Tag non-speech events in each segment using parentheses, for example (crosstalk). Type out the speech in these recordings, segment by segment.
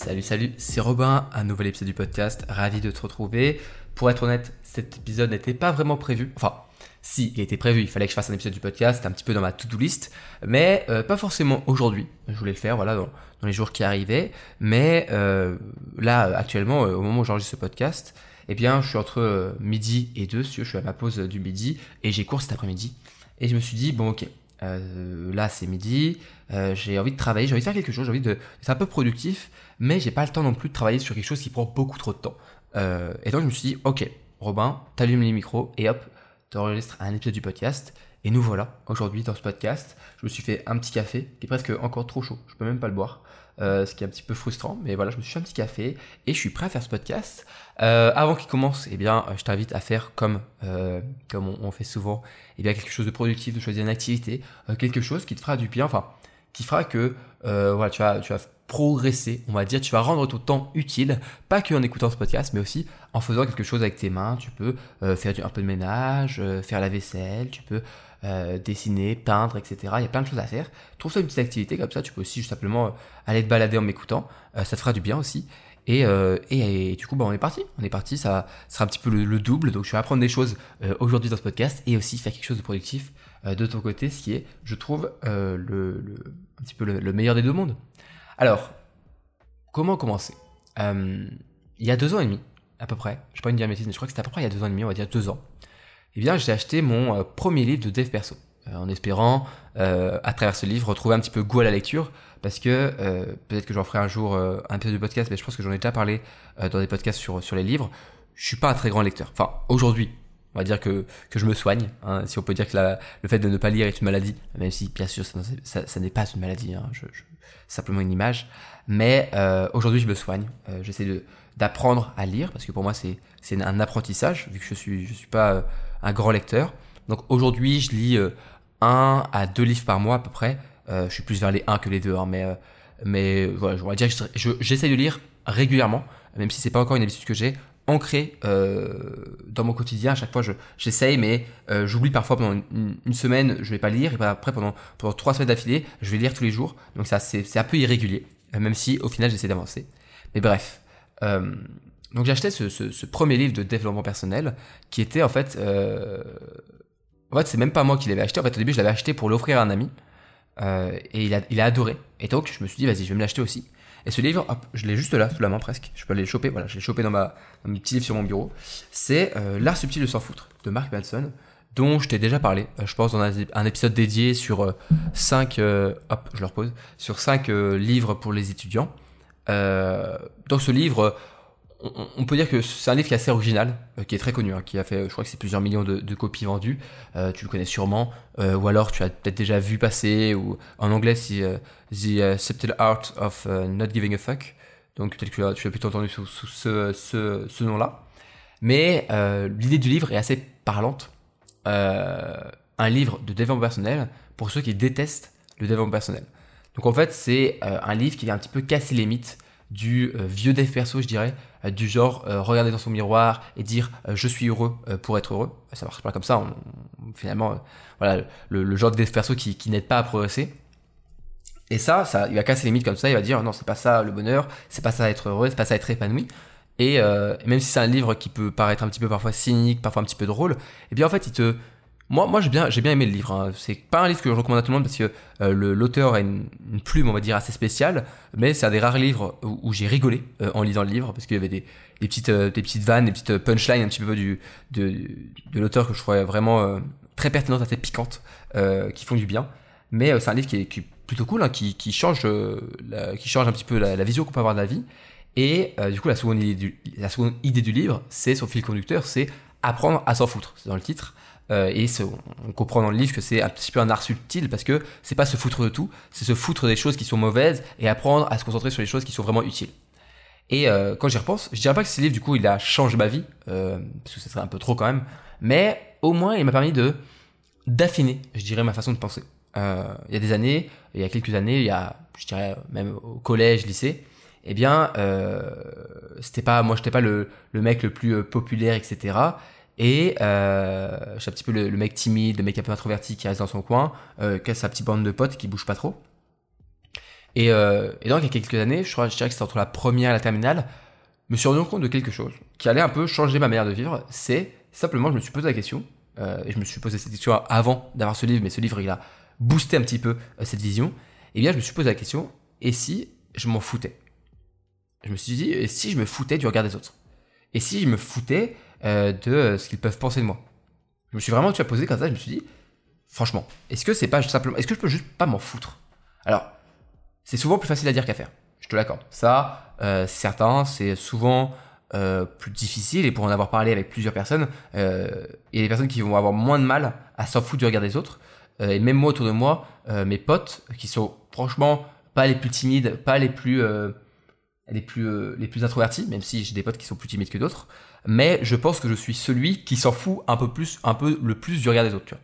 Salut, salut, c'est Robin, un nouvel épisode du podcast, ravi de te retrouver. Pour être honnête, cet épisode n'était pas vraiment prévu. Enfin, si, il était prévu, il fallait que je fasse un épisode du podcast, un petit peu dans ma to-do list, mais euh, pas forcément aujourd'hui. Je voulais le faire, voilà, dans, les jours qui arrivaient. Mais euh, là, actuellement, euh, au moment où j'enregistre ce podcast, eh bien, je suis entre midi et deux, je suis à ma pause du midi, et j'ai cours cet après-midi. Et je me suis dit, bon, ok, là c'est midi, j'ai envie de travailler, j'ai envie de faire quelque chose, j'ai envie de... C'est un peu productif, mais j'ai pas le temps non plus de travailler sur quelque chose qui prend beaucoup trop de temps. Euh, et donc je me suis dit, ok, Robin, t'allumes les micros et hop, t'enregistres un épisode du podcast. Et nous voilà, aujourd'hui dans ce podcast, je me suis fait un petit café qui est presque encore trop chaud, je peux même pas le boire. Euh, ce qui est un petit peu frustrant, mais voilà, je me suis fait un petit café et je suis prêt à faire ce podcast. Euh, avant qu'il commence, eh bien, je t'invite à faire comme comme on, fait souvent, eh bien quelque chose de productif, de choisir une activité, quelque chose qui te fera du bien, enfin, qui fera que voilà, tu vas tu vas progresser, on va dire, tu vas rendre ton temps utile, pas que en écoutant ce podcast, mais aussi en faisant quelque chose avec tes mains. Tu peux euh, faire un peu de ménage, euh, faire la vaisselle, tu peux euh, dessiner, peindre, etc. Il y a plein de choses à faire. Trouve ça une petite activité comme ça, tu peux aussi juste simplement aller te balader en m'écoutant, ça te fera du bien aussi. Et, et, du coup, bah, on est parti. On est parti, ça, sera un petit peu le, double. Donc, je vais apprendre des choses aujourd'hui dans ce podcast et aussi faire quelque chose de productif de ton côté, ce qui est, je trouve, le, un petit peu le meilleur des deux mondes. Alors, comment commencer? Euh, Il y a deux ans et demi, à peu près, je ne pas une dire mais je crois que c'était à peu près il y a deux ans et demi, on va dire deux ans, eh bien j'ai acheté mon euh, premier livre de dev perso, euh, en espérant, à travers ce livre, retrouver un petit peu goût à la lecture, parce que peut-être que j'en ferai un jour un peu de podcast, mais je pense que j'en ai déjà parlé dans des podcasts sur, sur les livres. Je suis pas un très grand lecteur. Enfin, aujourd'hui, on va dire que, que je me soigne, hein, si on peut dire que le fait de ne pas lire est une maladie, même si bien sûr ça, n'est pas une maladie, hein, simplement une image. Mais euh, aujourd'hui je me soigne, euh, j'essaie d'apprendre à lire, parce que pour moi c'est un apprentissage, vu que je suis, je suis pas euh, un grand lecteur. Donc aujourd'hui je lis un à deux livres par mois à peu près, je suis plus vers les un que les deux, hein, mais, mais voilà, je dire j'essaie de lire régulièrement, même si c'est pas encore une habitude que j'ai, ancré euh, dans mon quotidien. À chaque fois, j'essaye, mais euh, j'oublie parfois pendant une, semaine, je vais pas lire, et après pendant, pendant trois semaines d'affilée, je vais lire tous les jours. Donc ça, c'est un peu irrégulier, euh, même si au final, j'essaie d'avancer. Mais bref. Donc j'ai acheté ce, premier livre de développement personnel, qui était en fait... en fait, c'est même pas moi qui l'avais acheté. En fait, au début, je l'avais acheté pour l'offrir à un ami. et il a, il a adoré. Et donc, je me suis dit, vas-y, je vais me l'acheter aussi. Et ce livre, hop, je l'ai juste là, sous la main presque. Je peux aller le choper. Voilà, je l'ai chopé dans, ma, dans mes petits livres sur mon bureau. C'est euh, L'art subtil de s'en foutre de Mark Manson, dont je t'ai déjà parlé. Euh, je pense dans un, épisode dédié sur 5 euh, hop, je le repose, sur 5 livres pour les étudiants. dans ce livre, on, peut dire que c'est un livre qui est assez original, euh, qui est très connu, hein, qui a fait, je crois que c'est plusieurs millions de, copies vendues. Euh, tu le connais sûrement, euh, ou alors tu as peut-être déjà vu passer, ou en anglais c'est The Subtle Art of Not Giving a Fuck. Donc peut-être que tu as, plutôt entendu sous, ce, nom-là. Mais l'idée du livre est assez parlante. un livre de développement personnel pour ceux qui détestent le développement personnel. Donc en fait, c'est un livre qui vient un petit peu casser les mythes du vieux dev perso, je dirais, du genre euh, regarder dans son miroir et dire euh, je suis heureux pour être heureux. Ça marche pas comme ça. finalement, voilà, le, genre de perso qui, n'aide pas à progresser. Et ça, ça, il va casser les mythes comme ça. Il va dire non, c'est pas ça le bonheur, c'est pas ça être heureux, c'est pas ça être épanoui. Et même si c'est un livre qui peut paraître un petit peu parfois cynique, parfois un petit peu drôle, eh bien en fait, il te moi, j'ai bien, aimé le livre. Hein. C'est pas un livre que je recommande à tout le monde parce que euh, l'auteur a une, plume, on va dire, assez spéciale. Mais c'est un des rares livres où, j'ai rigolé euh, en lisant le livre parce qu'il y avait des, petites, euh, des petites vannes, des petites punchlines un petit peu du, de, l'auteur que je trouvais vraiment très pertinentes, assez piquantes, qui font du bien. Mais c'est un livre qui est, plutôt cool, hein, qui, change, qui change un petit peu la, la vision qu'on peut avoir de la vie. Et du coup, la seconde idée du, la seconde idée du livre, c'est son fil conducteur, c'est apprendre à s'en foutre. C'est dans le titre. Euh, et on comprend dans le livre que c'est un petit peu un art subtil parce que c'est pas se foutre de tout, c'est se foutre des choses qui sont mauvaises et apprendre à se concentrer sur les choses qui sont vraiment utiles. Et euh, quand j'y repense, je dirais pas que ce livre du coup il a changé ma vie, euh, parce que ce serait un peu trop quand même, mais au moins il m'a permis de d'affiner, je dirais, ma façon de penser. il y a des années, il y a quelques années, il y a, je dirais même au collège, lycée, eh bien, c'était pas, moi j'étais pas le, le mec le plus populaire, etc. Et euh, je suis un petit peu le, mec timide, le mec un peu introverti qui reste dans son coin, euh, qui a sa petite bande de potes qui bouge pas trop. Et, euh, et donc, il y a quelques années, je, crois, je dirais que c'était entre la première et la terminale, je me suis rendu compte de quelque chose qui allait un peu changer ma manière de vivre. C'est simplement, je me suis posé la question, euh, et je me suis posé cette question avant d'avoir ce livre, mais ce livre, il a boosté un petit peu cette vision. Et bien, je me suis posé la question, et si je m'en foutais? Je me suis dit, et si je me foutais du regard des autres? Et si je me foutais euh, de ce qu'ils peuvent penser de moi Je me suis vraiment tu as posé comme ça, je me suis dit, franchement, est-ce que c'est pas simplement, est-ce que je peux juste pas m'en foutre? Alors, c'est souvent plus facile à dire qu'à faire. Je te l'accorde. Ça, euh, certain, c'est souvent euh, plus difficile et pour en avoir parlé avec plusieurs personnes, euh, a des personnes qui vont avoir moins de mal à s'en foutre du regard des autres. Euh, et même moi autour de moi, euh, mes potes qui sont franchement pas les plus timides, pas les plus euh, les plus les plus introvertis, même si j'ai des potes qui sont plus timides que d'autres, mais je pense que je suis celui qui s'en fout un peu plus, un peu le plus du regard des autres.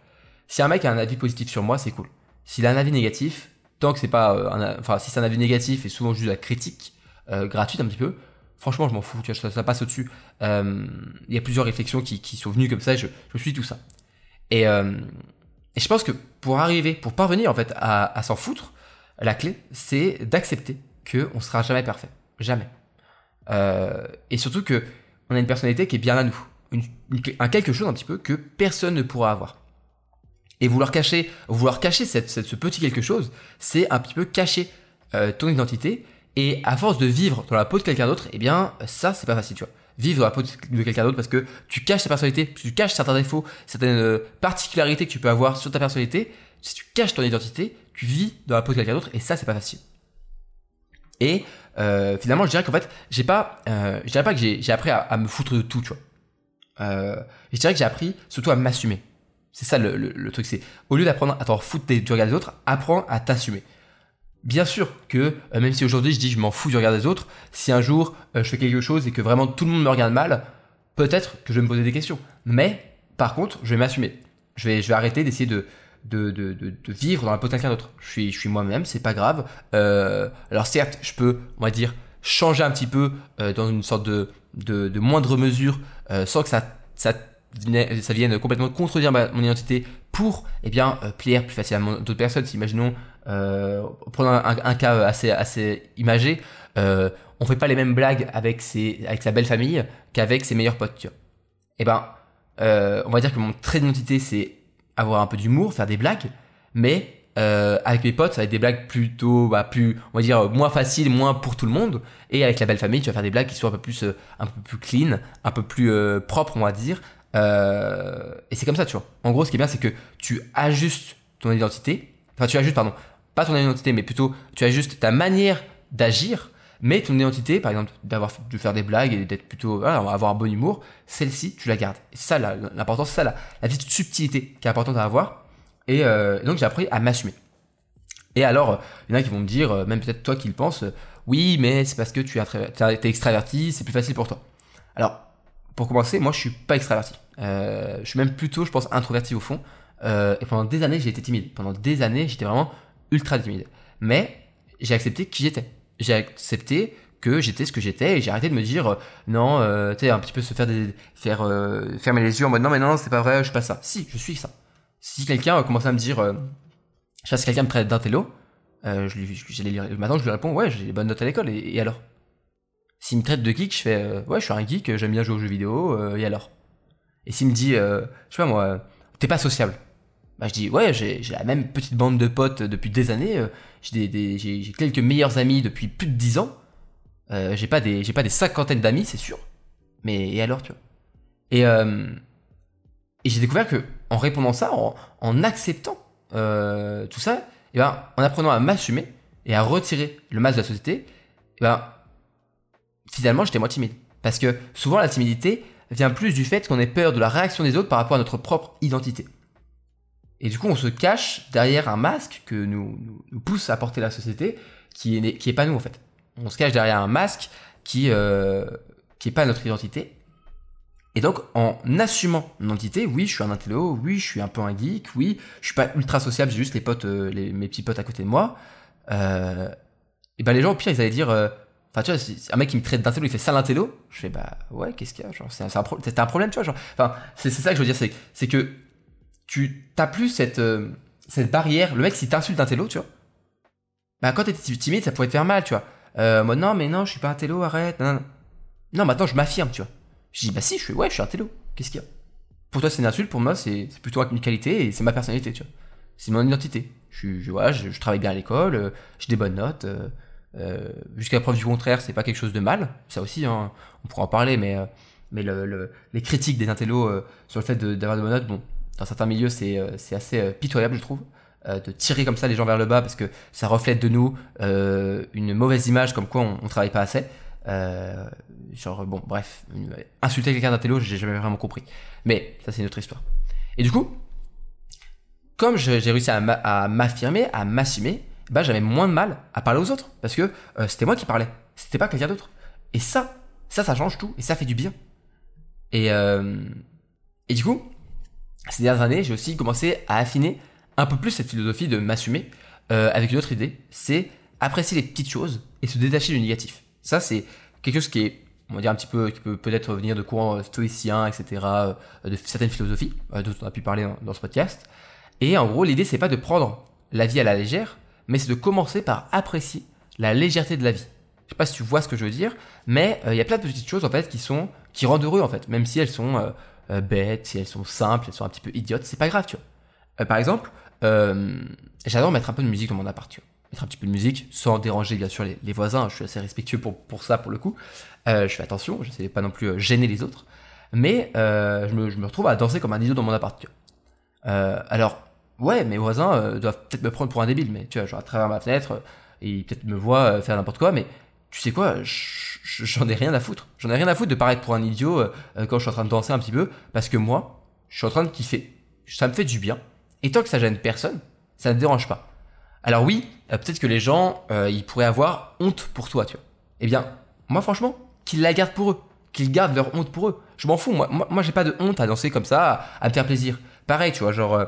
Si un mec a un avis positif sur moi, c'est cool. S'il a un avis négatif, tant que c'est pas, un, enfin si c'est un avis négatif et souvent juste la critique gratuite un petit peu, franchement je m'en fous. Ça, passe au-dessus. Il y a plusieurs réflexions qui, sont venues comme ça. Je, je suis tout ça. Et je pense que pour arriver, pour parvenir en fait à, à s'en foutre, la clé, c'est d'accepter que on sera jamais parfait, jamais. Euh, et surtout que on a une personnalité qui est bien à nous, un quelque chose un petit peu que personne ne pourra avoir. Et vouloir cacher, vouloir cacher cette, ce petit quelque chose, c'est un petit peu cacher euh, ton identité. Et à force de vivre dans la peau de quelqu'un d'autre, eh bien ça c'est pas facile, tu vois vivre dans la peau de quelqu'un d'autre parce que tu caches ta personnalité, tu caches certains défauts, certaines euh, particularités que tu peux avoir sur ta personnalité. Si tu caches ton identité, tu vis dans la peau de quelqu'un d'autre et ça c'est pas facile. Et euh, finalement, je dirais qu'en fait, j'ai pas, euh, je dirais pas que j'ai appris à, me foutre de tout, tu vois. Euh, je dirais que j'ai appris surtout à m'assumer. C'est ça le, le, truc, c'est au lieu d'apprendre à t'en foutre du regard des autres, apprends à t'assumer bien sûr que même si aujourd'hui je dis je m'en fous du regard des autres, si un jour je fais quelque chose et que vraiment tout le monde me regarde mal, peut-être que je vais me poser des questions. Mais par contre, je vais m'assumer. Je vais, je vais arrêter d'essayer de, de, de, de, de, vivre dans la peau de quelqu'un d'autre. Je suis, je suis moi-même, c'est pas grave. Euh, alors certes, je peux, on va dire, changer un petit peu euh, dans une sorte de, de, de moindre mesure euh, sans que ça, ça ça vienne complètement contredire mon identité pour eh bien euh, plaire plus facilement d'autres personnes. Si, imaginons, euh, prenons un, cas assez assez imagé, euh, on fait pas les mêmes blagues avec ses avec sa belle famille qu'avec ses meilleurs potes. Tu vois. Eh ben, on va dire que mon trait d'identité c'est avoir un peu d'humour, faire des blagues, mais euh, avec mes potes, ça va être des blagues plutôt, bah, plus, on va dire, moins faciles, moins pour tout le monde. Et avec la belle famille, tu vas faire des blagues qui sont un peu plus, euh, un peu plus clean, un peu plus euh, propres, on va dire, euh, et c'est comme ça, tu vois. En gros, ce qui est bien, c'est que tu ajustes ton identité. Enfin, tu ajustes, pardon, pas ton identité, mais plutôt tu ajustes ta manière d'agir. Mais ton identité, par exemple, d'avoir de faire des blagues et d'être plutôt, avoir un bon humour, celle-ci, tu la gardes. Et ça l'important, c'est ça la, la petite subtilité qui est importante à avoir. Et, euh, et donc j'ai appris à m'assumer. Et alors, il y en a qui vont me dire, euh, même peut-être toi qui le penses, oui, mais c'est parce que tu es extraverti, c'est plus facile pour toi. Alors, pour commencer, moi je suis pas extraverti. Euh, je suis même plutôt, je pense, introverti au fond. Euh, et pendant des années, j'ai été timide. Pendant des années, j'étais vraiment ultra timide. Mais j'ai accepté qui j'étais. J'ai accepté que j'étais ce que j'étais et j'ai arrêté de me dire euh, non, euh, tu sais, un petit peu se faire des, faire euh, fermer les yeux en mode non mais non, c'est pas vrai, je suis pas ça. Si, je suis ça. Si quelqu'un commence à me dire, je si quelqu'un me traite d'intello, euh, je lui, j'allais maintenant je lui réponds ouais, j'ai des bonnes notes à l'école et, alors? S'il me traite de geek, je fais ouais, je suis un geek, j'aime bien jouer aux jeux vidéo, et alors? Et s'il me dit, je sais pas moi, t'es pas sociable bah, je dis ouais, j'ai la même petite bande de potes depuis des années, euh, j'ai quelques meilleurs amis depuis plus de 10 ans, euh, j'ai pas des j'ai pas des cinquantaines d'amis, c'est sûr. Mais alors, tu vois? Et euh, et j'ai découvert que en répondant ça, en, acceptant euh, tout ça, et ben en apprenant à m'assumer et à retirer le masque de la société, et ben finalement, j'étais moins timide. Parce que souvent, la timidité vient plus du fait qu'on ait peur de la réaction des autres par rapport à notre propre identité. Et du coup, on se cache derrière un masque que nous, nous, nous pousse à porter la société, qui est, qui est pas nous en fait. On se cache derrière un masque qui, euh, qui pas notre identité. Et donc, en assumant mon identité, oui, je suis un intello, oui, je suis un peu un geek, oui, je suis pas ultra sociable, j'ai juste les potes, euh, les, mes petits potes à côté de moi. Euh, et ben les gens au pire, ils allaient dire, euh, Enfin, tu vois, un mec qui me traite d'intello, il fait ça l'intello. Je fais, bah ouais, qu'est-ce qu'il y a Genre, c'est un, pro un, problème, tu vois. Genre, enfin, c'est ça que je veux dire, c'est que tu t'as plus cette, euh, barrière. Le mec, s'il t'insulte d'intello, tu vois, bah, quand t'étais timide, ça pouvait te faire mal, tu vois. Euh, moi, non, mais non, je suis pas un télo, arrête. Non, non. non maintenant, je m'affirme, tu vois. Je dis, bah si, je suis, ouais, je suis un télo. Qu'est-ce qu'il y a? Pour toi, c'est une insulte, pour moi, c'est plutôt une qualité et c'est ma personnalité, tu vois. C'est mon identité. Je, je, je, travaille bien à l'école, euh, j'ai des bonnes notes. euh, Jusqu'à preuve du contraire, c'est pas quelque chose de mal. Ça aussi, hein, on pourra en parler, mais, mais le, le- les critiques des intellos sur le fait d'avoir de bonnes notes, bon, dans certains milieux, c'est euh, assez euh, pitoyable, je trouve. euh, de tirer comme ça les gens vers le bas parce que ça reflète de nous une mauvaise image comme quoi on, on travaille pas assez. Genre, bon, bref, insulter quelqu'un d'intello, j'ai jamais vraiment compris. Mais ça, c'est une autre histoire. Et du coup, comme j'ai réussi à m'a- à m'affirmer, à m'assumer, bah, j'avais moins de mal à parler aux autres. Parce que c'était moi qui parlais. C'était pas quelqu'un d'autre. Et ça, ça, ça change tout. Et ça fait du bien. Et, et du coup, ces dernières années, j'ai aussi commencé à affiner un peu plus cette philosophie de m'assumer euh, avec une autre idée. C'est apprécier les petites choses et se détacher du négatif. Ça, c'est quelque chose qui est, on va dire, un petit peu, qui peut peut-être venir de courants euh, stoïciens, etc., euh, de certaines philosophies, euh, dont on a pu parler dans, ce podcast. Et en gros, l'idée, c'est pas de prendre la vie à la légère, mais c'est de commencer par apprécier la légèreté de la vie. Je sais pas si tu vois ce que je veux dire, mais il y a plein de petites choses en fait qui sont qui rendent heureux en fait, même si elles sont euh, euh, bêtes, si elles sont simples, elles sont un petit peu idiotes, c'est pas grave, tu vois. Euh, par exemple, euh, j'adore mettre un peu de musique dans mon appart, tu vois. Mettre un petit peu de musique sans déranger bien sûr les, voisins. Je suis assez respectueux pour, pour ça pour le coup. Je fais attention, je sais pas non plus gêner les autres, mais je, me, je me retrouve à danser comme un idiot dans mon appart. Tu vois. Alors ouais, mes voisins doivent peut-être me prendre pour un débile, mais tu vois, genre à travers ma fenêtre, ils peut-être me voient faire n'importe quoi, mais tu sais quoi, je- je- j'en ai rien à foutre. J'en ai rien à foutre de paraître pour un idiot euh, euh, quand je suis en train de danser un petit peu, parce que moi, je suis en train de kiffer. Ça me fait du bien. Et tant que ça gêne personne, ça ne me dérange pas. Alors oui, euh, peut-être que les gens, ils pourraient avoir honte pour toi, tu vois. Eh bien, moi franchement, qu'ils la gardent pour eux. Qu'ils gardent leur honte pour eux. Je m'en fous, moi, moi, j'ai pas de honte à danser comme ça, à me faire plaisir. Pareil, tu vois, genre...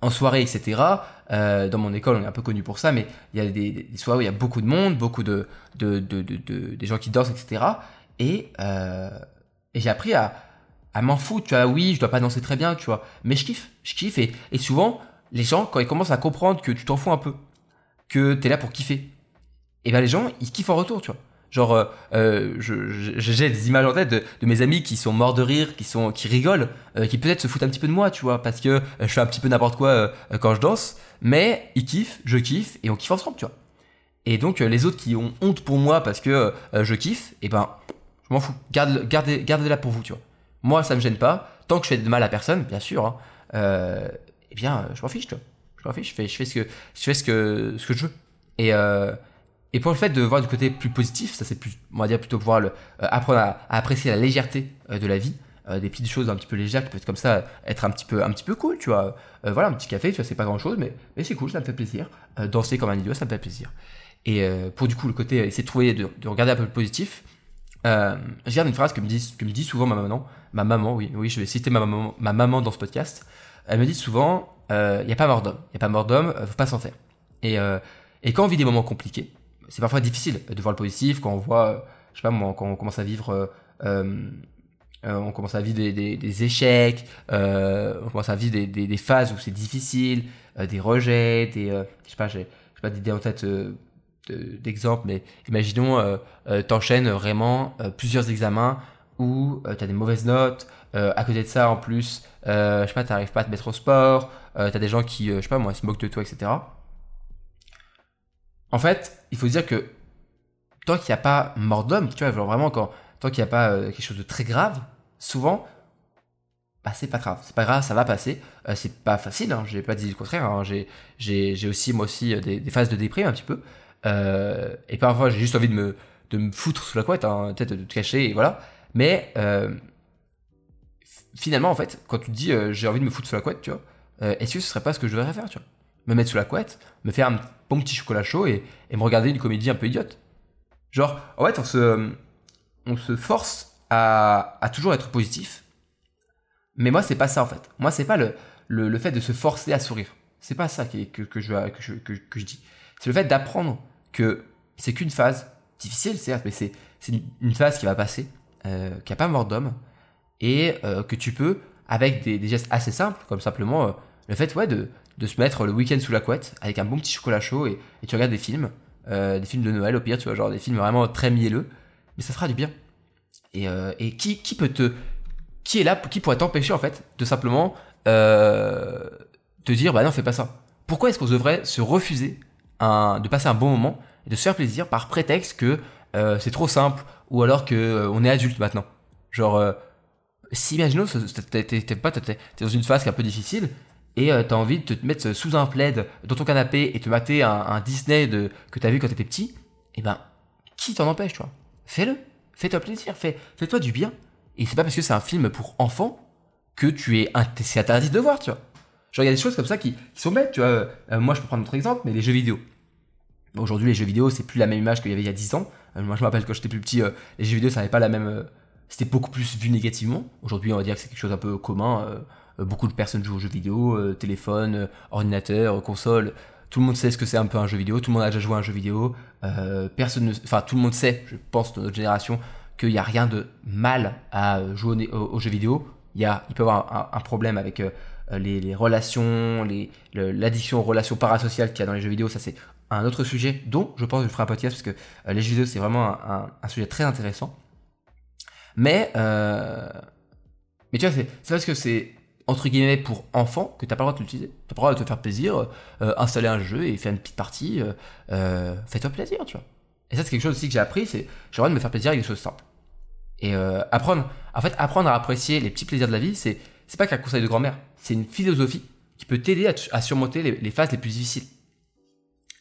en soirée, etc. Euh, dans mon école, on est un peu connu pour ça, mais il y a des, soirées où il y a beaucoup de monde, beaucoup de, de, de, de, de- des gens qui dansent, etc. Et, euh, et j'ai appris à, à m'en foutre, tu vois. Oui, je dois pas danser très bien, tu vois, mais je kiffe, je kiffe. Et, et souvent, les gens, quand ils commencent à comprendre que tu t'en fous un peu, que t'es là pour kiffer, et ben les gens, ils kiffent en retour, tu vois. Genre, euh, euh, j'ai des images en tête de, mes amis qui sont morts de rire, qui sont, qui rigolent, euh, qui peut-être se foutent un petit peu de moi, tu vois, parce que euh, je fais un petit peu n'importe quoi quand je danse, mais ils kiffent, je kiffe, et on kiffe ensemble, tu vois. Et donc les autres qui ont honte pour moi parce que je kiffe, et ben, je m'en fous. Garde, gardez, gardez-la pour vous, tu vois. Moi, ça me gêne pas. Tant que je fais de mal à personne, bien sûr, hein, eh bien, je m'en fiche, tu vois. Je m'en fiche, je fais, ce que, je fais ce que, ce que je veux. Et, et pour le fait de voir du côté plus positif, ça c'est plus, on va dire plutôt pouvoir le, euh, apprendre à, à apprécier la légèreté euh, de la vie, euh, des petites choses un petit peu légères qui peuvent être comme ça, être un petit peu, un petit peu cool, tu vois. Euh, voilà, un petit café, tu vois, c'est pas grand chose, mais, mais c'est cool, ça me fait plaisir. Euh, danser comme un idiot, ça me fait plaisir. Et euh, pour du coup le côté essayer de trouver, de, de regarder un peu le positif, je garde une phrase que me dit, que me dit souvent ma maman, ma maman, oui, oui, je vais citer ma maman, ma maman dans ce podcast. Elle me dit souvent, il n'y a pas mort d'homme, il y a pas mort d'homme, faut pas s'en faire. Et, et quand on vit des moments compliqués, c'est parfois difficile de voir le positif quand on voit, je sais pas moi, quand on commence à vivre, euh, euh, euh, on commence à vivre des, échecs, on commence à vivre des, phases où c'est difficile, des rejets, des, je sais pas, j'ai pas d'idée en tête de- d'exemple, mais imaginons, t'enchaînes vraiment plusieurs examens où euh, t'as des mauvaises notes, à côté de ça en plus, je sais pas, t'arrives pas à te mettre au sport, euh, t'as des gens qui, je sais pas moi, se moquent de toi, etc. En fait, il faut dire que tant qu'il n'y a pas mort d'homme, tu vois, vraiment quand, tant qu'il n'y a pas euh, quelque chose de très grave, souvent, bah c'est pas grave, c'est pas grave, ça va passer. Euh, c'est pas facile, hein, j'ai pas dit le contraire. hein, j'ai, aussi moi aussi euh, des, phases de déprime un petit peu. Et parfois j'ai juste envie de me, de me foutre sous la couette, hein, peut-être de te cacher, et voilà. Mais finalement en fait, quand tu te dis j'ai envie de me foutre sous la couette, tu vois, est-ce que ce serait pas ce que je devrais faire, tu vois? Me mettre sous la couette, me faire un bon petit chocolat chaud et, et me regarder une comédie un peu idiote. Genre, en fait, on se, on se force à, à toujours être positif. Mais moi, c'est pas ça en fait. Moi, c'est pas le, le, le fait de se forcer à sourire. C'est pas ça que, que, je, que, je, que, je dis. C'est le fait d'apprendre que c'est qu'une phase difficile, certes, mais c'est une, phase qui va passer, euh, qui a pas mort d'homme, et euh, que tu peux, avec des, des gestes assez simples, comme simplement euh, le fait ouais, de de se mettre le week-end sous la couette avec un bon petit chocolat chaud et, tu regardes des films, euh, des films de Noël au pire, tu vois, genre des films vraiment très mielleux, mais ça fera du bien. Et, euh, qui, qui peut te. Qui est là, qui pourrait t'empêcher en fait de simplement euh, te dire bah non, fais pas ça. Pourquoi est-ce qu'on devrait se refuser un, de passer un bon moment et de se faire plaisir par prétexte que c'est trop simple ou alors que on est adulte maintenant? Genre, si imaginons, pas, t'es dans une phase qui est un peu difficile et euh, t'as envie de te mettre sous un plaid dans ton canapé et te mater un, un Disney de, que t'as vu quand t'étais petit, et ben, qui t'en empêche, tu vois Fais-le, fais-toi plaisir, fais, fais-toi du bien. Et c'est pas parce que c'est un film pour enfants que tu es, c'est interdit de voir, tu vois. Genre, il y a des choses comme ça qui, sont bêtes, tu vois. Euh, moi, je peux prendre un autre exemple, mais les jeux vidéo. Aujourd'hui, les jeux vidéo, c'est plus la même image qu'il y avait il y a 10 ans. Euh, moi, je me rappelle quand j'étais plus petit, euh, les jeux vidéo, ça n'avait pas la même. euh, c'était beaucoup plus vu négativement. Aujourd'hui, on va dire que c'est quelque chose un peu commun. Euh, beaucoup de personnes jouent aux jeux vidéo, euh, téléphone, euh, ordinateur, console. Tout le monde sait ce que c'est un peu un jeu vidéo. Tout le monde a déjà joué à un jeu vidéo. Personne, ne- enfin, tout le monde sait, je pense, de notre génération, qu'il n'y a rien de mal à jouer au- au- aux jeux vidéo. Il y a, il peut y avoir un, problème avec les, les relations, les, l'addiction aux relations parasociales qu'il y a dans les jeux vidéo. Ça, c'est un autre sujet dont je pense que je ferai un podcast parce que les jeux vidéo, c'est vraiment un, sujet très intéressant. Mais, mais tu vois, c'est parce que c'est entre guillemets pour enfants que t'as pas le droit de l'utiliser. T'as pas le droit de te faire plaisir, euh, installer un jeu et faire une petite partie. Euh, euh, fais-toi plaisir, tu vois. Et ça, c'est quelque chose aussi que j'ai appris, c'est j'ai droit de me faire plaisir avec des choses simples. Et euh, apprendre, en fait, apprendre à apprécier les petits plaisirs de la vie, c'est c'est pas qu'un conseil de grand-mère, c'est une philosophie qui peut t'aider à, à surmonter les, les phases les plus difficiles.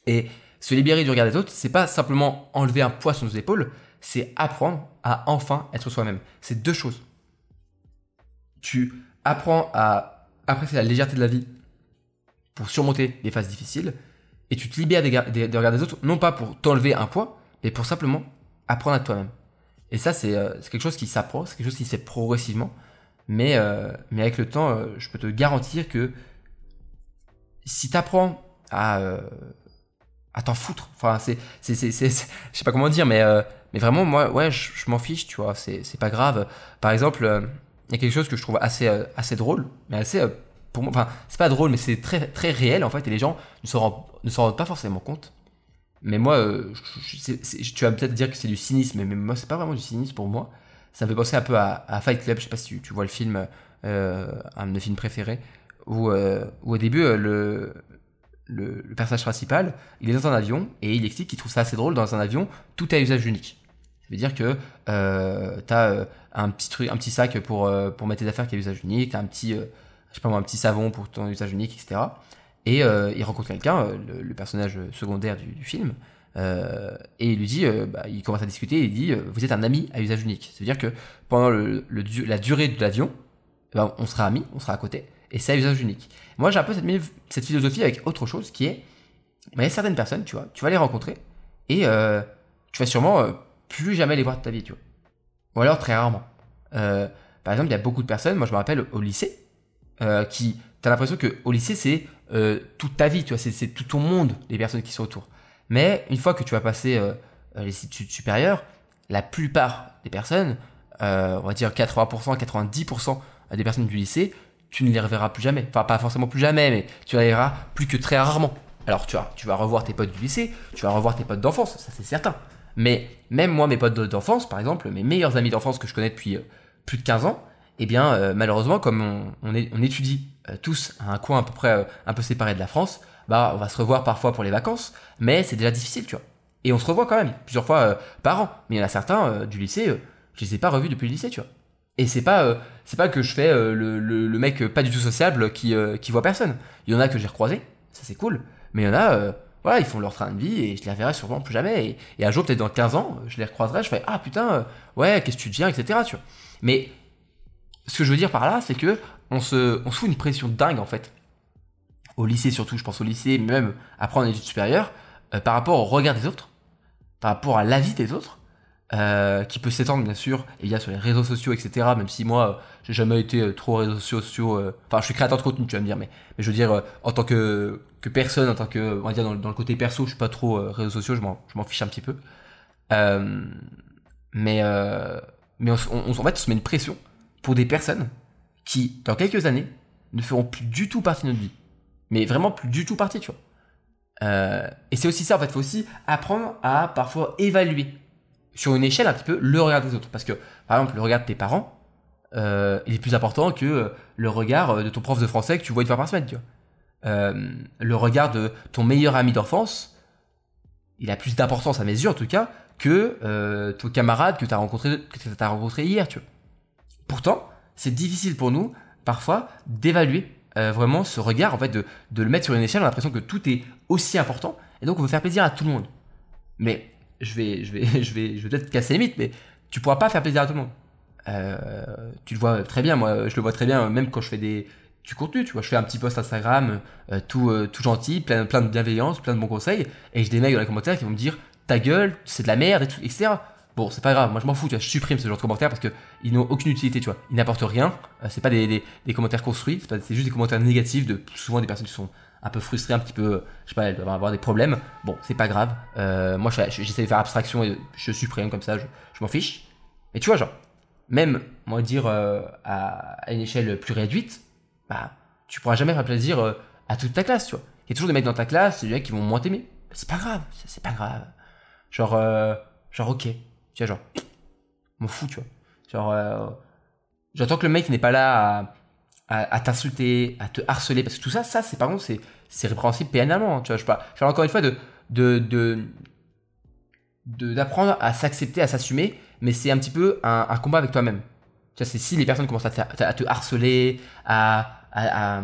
Et se libérer du regard des autres, c'est pas simplement enlever un poids sur nos épaules, c'est apprendre à enfin être soi-même. C'est deux choses. Tu apprends à apprécier la légèreté de la vie pour surmonter les phases difficiles, et tu te libères des, ga- des, des regards des autres, non pas pour t'enlever un poids, mais pour simplement apprendre à toi-même. Et ça, c'est euh, quelque chose qui s'apprend, c'est quelque chose qui se fait progressivement, mais, euh, mais avec le temps, euh, je peux te garantir que si tu apprends à, euh, à t'en foutre, enfin, c'est, je sais pas comment dire, mais, mais vraiment, moi, ouais, je, m'en fiche, tu vois, c'est, pas grave. Par exemple, il y a quelque chose que je trouve assez, euh, assez drôle, mais assez, euh, pour moi, enfin, c'est pas drôle, mais c'est très, très réel, en fait, et les gens ne s'en rendent, ne s'en rendent pas forcément compte. Mais moi, euh, tu vas peut-être dire que c'est du cynisme, mais moi, c'est pas vraiment du cynisme pour moi. Ça me fait penser un peu à, Fight Club, je sais pas si tu, vois le film, euh, un de mes films préférés, où, où au début, le, le, le personnage principal, il est dans un avion et il explique qu'il trouve ça assez drôle dans un avion, tout à usage unique. Ça veut dire que euh, t'as euh, un petit truc, un petit sac pour euh, pour mettre tes affaires qui a usage unique, un petit, euh, je sais pas moi, un petit savon pour ton usage unique, etc. Et il rencontre quelqu'un, le, personnage secondaire du, film, et il lui dit, bah, il commence à discuter, il dit, vous êtes un ami à usage unique. Ça veut dire que pendant le, la durée de l'avion, eh ben, on sera amis, on sera à côté, et c'est à usage unique. Moi, j'ai un peu cette, philosophie avec autre chose qui est, bah, il y a certaines personnes, tu vois, tu vas les rencontrer, et tu vas sûrement plus jamais les voir de ta vie, tu vois. Ou alors très rarement. Euh, par exemple, il y a beaucoup de personnes, moi je me rappelle au lycée, euh, qui, t'as l'impression que au lycée c'est euh, toute ta vie, tu vois, c'est, tout ton monde, les personnes qui sont autour. Mais une fois que tu vas passer les études supérieures, la plupart des personnes, on va dire 80%, 90% des personnes du lycée, tu ne les reverras plus jamais. Enfin, pas forcément plus jamais, mais tu les verras plus que très rarement. Alors, tu vas, tu vas revoir tes potes du lycée, tu vas revoir tes potes d'enfance, ça c'est certain. Mais même moi, mes potes de- d'enfance, par exemple, mes meilleurs amis d'enfance que je connais depuis euh, plus de 15 ans, eh bien, euh, malheureusement, comme on, étudie euh, tous à un coin à peu près un peu séparé de la France, bah, on va se revoir parfois pour les vacances, mais c'est déjà difficile, tu vois. Et on se revoit quand même plusieurs fois par an. Mais il y en a certains du lycée, je les ai pas revus depuis le lycée, tu vois. Et c'est pas, c'est pas que je fais le, le, mec pas du tout sociable qui, qui voit personne. Il y en a que j'ai recroisé, ça c'est cool. Mais il y en a, ils font leur train de vie et je les reverrai sûrement plus jamais. Et, un jour, peut-être dans 15 ans, je les recroiserai, je fais Ah putain, euh, ouais, qu'est-ce que tu deviens, etc. Mais ce que je veux dire par là, c'est que on se, on fout une pression dingue en fait. Au lycée surtout, je pense au lycée, même après en études supérieures, euh, par rapport au regard des autres, par rapport à l'avis des autres, euh, qui peut s'étendre bien sûr, et bien sur les réseaux sociaux, etc. Même si moi, euh, j'ai jamais été euh, trop réseaux sociaux. euh, Enfin, je suis créateur de contenu, tu vas me dire, mais, je veux dire, en tant que, que personne, en tant que, on va dire dans, le- côté perso, je suis pas trop réseaux sociaux, je m'en, fiche un petit peu. Mais mais en fait, on se met une pression pour des personnes qui, dans quelques années, ne feront plus du tout partie de notre vie. Mais vraiment plus du tout parti, tu vois. Et c'est aussi ça, en fait, il faut aussi apprendre à parfois évaluer sur une échelle un petit peu le regard des autres. Parce que, par exemple, le regard de tes parents, euh, il est plus important que euh, le regard de ton prof de français que tu vois une fois par semaine, tu vois. Euh, le regard de ton meilleur ami d'enfance, il a plus d'importance à mes yeux en tout cas que euh, ton camarade que tu as rencontré que as rencontré hier, tu vois. Pourtant, c'est difficile pour nous parfois d'évaluer euh, vraiment ce regard, en fait, de, de le mettre sur une échelle, on a l'impression que tout est aussi important, et donc on veut faire plaisir à tout le monde. Mais je vais, je vais, (laughs) je vais, je vais peut-être casser les mythes, mais tu pourras pas faire plaisir à tout le monde. Euh, tu le vois très bien, moi, je le vois très bien, même quand je fais des, du contenu, tu vois, je fais un petit post Instagram, euh, tout, euh, tout gentil, plein, plein de bienveillance, plein de bons conseils, et j'ai des dans les commentaires qui vont me dire, ta gueule, c'est de la merde, tout, etc. Bon, c'est pas grave, moi je m'en fous, tu vois, je supprime ce genre de commentaires parce que ils n'ont aucune utilité, tu vois. Ils n'apportent rien, c'est pas des, des, commentaires construits, c'est juste des commentaires négatifs de souvent des personnes qui sont un peu frustrées, un petit peu, je sais pas, elles doivent avoir des problèmes. Bon, c'est pas grave. Euh, moi, je, j'essaie de faire abstraction et je supprime comme ça, je, m'en fiche. Et tu vois, genre, même, moi dire euh, à, une échelle plus réduite, bah, tu pourras jamais faire plaisir euh, à toute ta classe, tu vois. Il y a toujours des mecs dans ta classe, des mecs qui vont moins t'aimer. C'est pas grave, c'est pas grave. Genre, genre, ok. Tu vois, genre, m'en fous, tu vois. Genre, j'entends que le mec n'est pas là à, à, t'insulter, à te harceler, parce que tout ça, ça, c'est par contre, c'est, c'est répréhensible pénalement, tu vois. Je parle, encore une fois de, de, d'apprendre à s'accepter, à s'assumer, mais c'est un petit peu un, combat avec toi-même. Tu vois, c'est si les personnes commencent à te, à te harceler, à, à,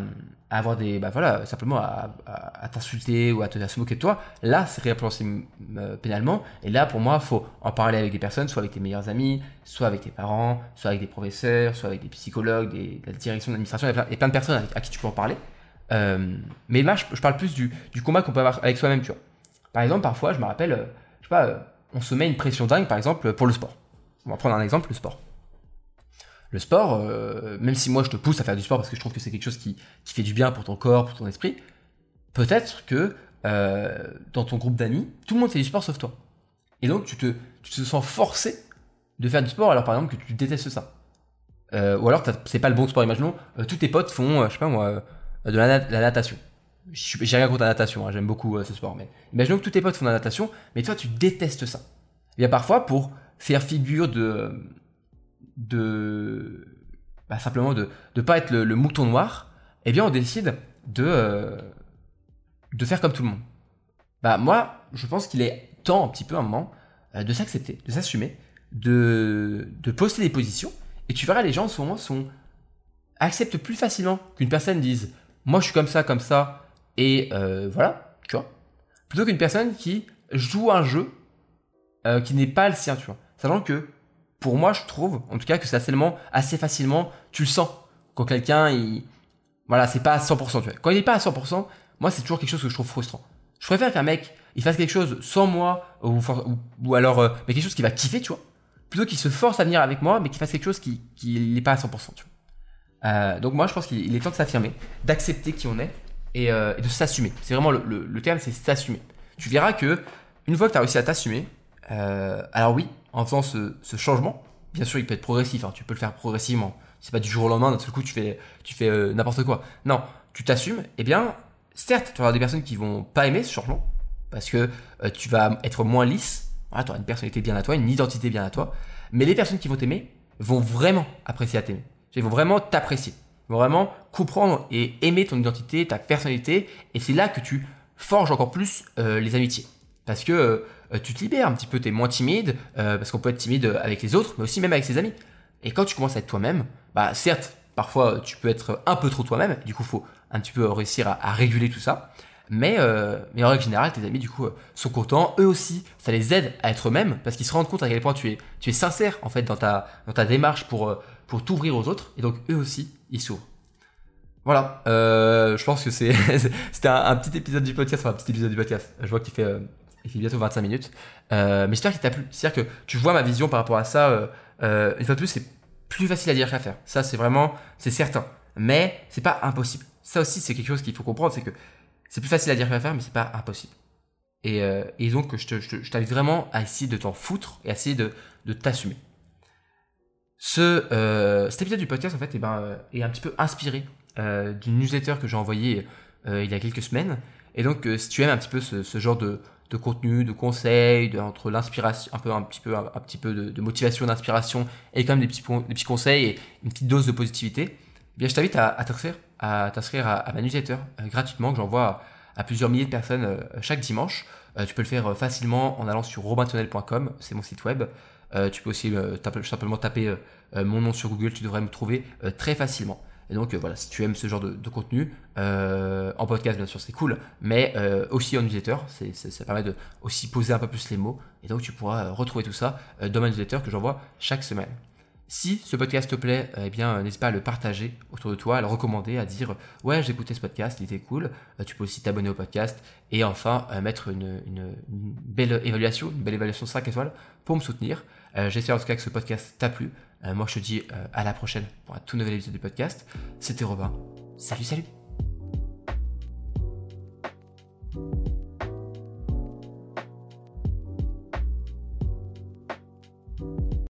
à avoir des, bah voilà, simplement à, à, t'insulter ou à, te, à se moquer de toi, là, c'est répréhensible euh, pénalement. Et là, pour moi, faut en parler avec des personnes, soit avec tes meilleurs amis, soit avec tes parents, soit avec des professeurs, soit avec des psychologues, des, de la direction d'administration, il y a plein, de personnes à, qui tu peux en parler. Euh, mais là, je, je, parle plus du, du combat qu'on peut avoir avec soi-même, tu vois. Par exemple, parfois, je me rappelle, euh, je sais pas, on se met une pression dingue, par exemple, pour le sport. On va prendre un exemple, le sport le sport, euh, même si moi je te pousse à faire du sport parce que je trouve que c'est quelque chose qui, qui, fait du bien pour ton corps, pour ton esprit, peut-être que euh, dans ton groupe d'amis, tout le monde fait du sport sauf toi. Et donc tu te, sens forcé de faire du sport alors par exemple que tu détestes ça. Euh, ou alors c'est pas le bon sport, imaginons, tous tes potes font, je sais pas moi, de la, la natation. J'ai rien contre la natation, hein, j'aime beaucoup ce sport, mais imaginons que tous tes potes font de la natation, mais toi tu détestes ça. Il y a parfois pour faire figure de de bah, simplement de ne pas être le, mouton noir, eh bien on décide de, euh, de faire comme tout le monde. Bah moi, je pense qu'il est temps un petit peu un moment euh, de s'accepter, de s'assumer, de, de poster des positions, et tu verras les gens en ce moment sont acceptent plus facilement qu'une personne dise moi je suis comme ça, comme ça, et euh, voilà, tu vois, plutôt qu'une personne qui joue un jeu qui n'est pas le sien, tu vois. Sachant que pour moi, je trouve, en tout cas, que c'est assez, assez facilement, tu le sens. Quand quelqu'un, il, voilà, c'est pas à 100%, tu vois. Quand il est pas à 100%, moi, c'est toujours quelque chose que je trouve frustrant. Je préfère qu'un mec, il fasse quelque chose sans moi, ou, alors, euh, mais quelque chose qui va kiffer, tu vois. Plutôt qu'il se force à venir avec moi, mais qu'il fasse quelque chose qui, qui n'est pas à 100%, tu vois. Euh, donc moi, je pense qu'il est temps de s'affirmer, d'accepter qui on est, et, euh, de s'assumer. C'est vraiment le terme, c'est s'assumer. Tu verras que, une fois que tu as réussi à t'assumer, euh, alors oui, en faisant ce, changement, bien sûr, il peut être progressif. Hein, tu peux le faire progressivement. C'est pas du jour au lendemain, d'un seul coup, tu fais, euh, n'importe quoi. Non, tu t'assumes. Eh bien, certes, tu avoir des personnes qui vont pas aimer ce changement parce que euh, tu vas être moins lisse. Voilà, tu auras une personnalité bien à toi, une identité bien à toi. Mais les personnes qui vont t'aimer vont vraiment apprécier à t'aimer. Ils vont vraiment t'apprécier. Ils vont vraiment comprendre et aimer ton identité, ta personnalité. Et c'est là que tu forges encore plus les amitiés. Parce que tu te libères un petit peu, tu es moins timide, euh, parce qu'on peut être timide avec les autres, mais aussi même avec ses amis. Et quand tu commences à être toi-même, bah certes, parfois tu peux être un peu trop toi-même, du coup, faut un petit peu réussir à, réguler tout ça. Mais, euh, mais en règle générale, tes amis, du coup, sont contents. Eux aussi, ça les aide à être eux-mêmes, parce qu'ils se rendent compte à quel point tu es, tu es sincère, en fait, dans ta, dans ta démarche pour, pour t'ouvrir aux autres. Et donc, eux aussi, ils s'ouvrent. Voilà, euh, je pense que (laughs) c'était un, petit épisode du podcast, enfin un petit épisode du podcast. Je vois qu'il fait il fait bientôt 25 minutes. Euh, mais j'espère qu'il t'a plu. C'est-à-dire que tu vois ma vision par rapport à ça. Euh, euh, une fois de plus, c'est plus facile à dire qu'à faire. Ça, c'est vraiment, c'est certain. Mais c'est pas impossible. Ça aussi, c'est quelque chose qu'il faut comprendre, c'est que c'est plus facile à dire qu'à faire, mais c'est pas impossible. Et, et donc, je, te, je, t'invite vraiment à essayer de t'en foutre et à essayer de, t'assumer. Ce, cet épisode du podcast, en fait, eh ben, est un petit peu inspiré d'une newsletter que j'ai envoyée il y a quelques semaines. Et donc, si tu aimes un petit peu ce, genre de, contenu, de conseils, de, entre l'inspiration, un peu, un petit peu, un, petit peu de, motivation, d'inspiration, et quand même des petits, conseils et une petite dose de positivité, eh bien, je t'invite à, t'inscrire à, t'inscrire à, ma newsletter gratuitement que j'envoie à, plusieurs milliers de personnes chaque dimanche. tu peux le faire facilement en allant sur robintonel.com, c'est mon site web. Euh, tu peux aussi euh, simplement taper euh, mon nom sur Google, tu devrais me trouver très facilement. Et donc voilà, si tu aimes ce genre de, contenu, en podcast bien sûr c'est cool, mais aussi en newsletter, ça permet de aussi poser un peu plus les mots. Et donc tu pourras retrouver tout ça dans ma newsletter que j'envoie chaque semaine. Si ce podcast te plaît, eh bien, n'hésite pas à le partager autour de toi, à le recommander, à dire ouais, j'ai écouté ce podcast, il était cool. tu peux aussi t'abonner au podcast et enfin mettre une, belle évaluation, une belle évaluation 5 étoiles pour me soutenir. Euh, j'espère en tout cas que ce podcast t'a plu. Euh, moi, je te dis euh, à la prochaine pour un tout nouvel épisode du podcast. C'était Robin. Salut, salut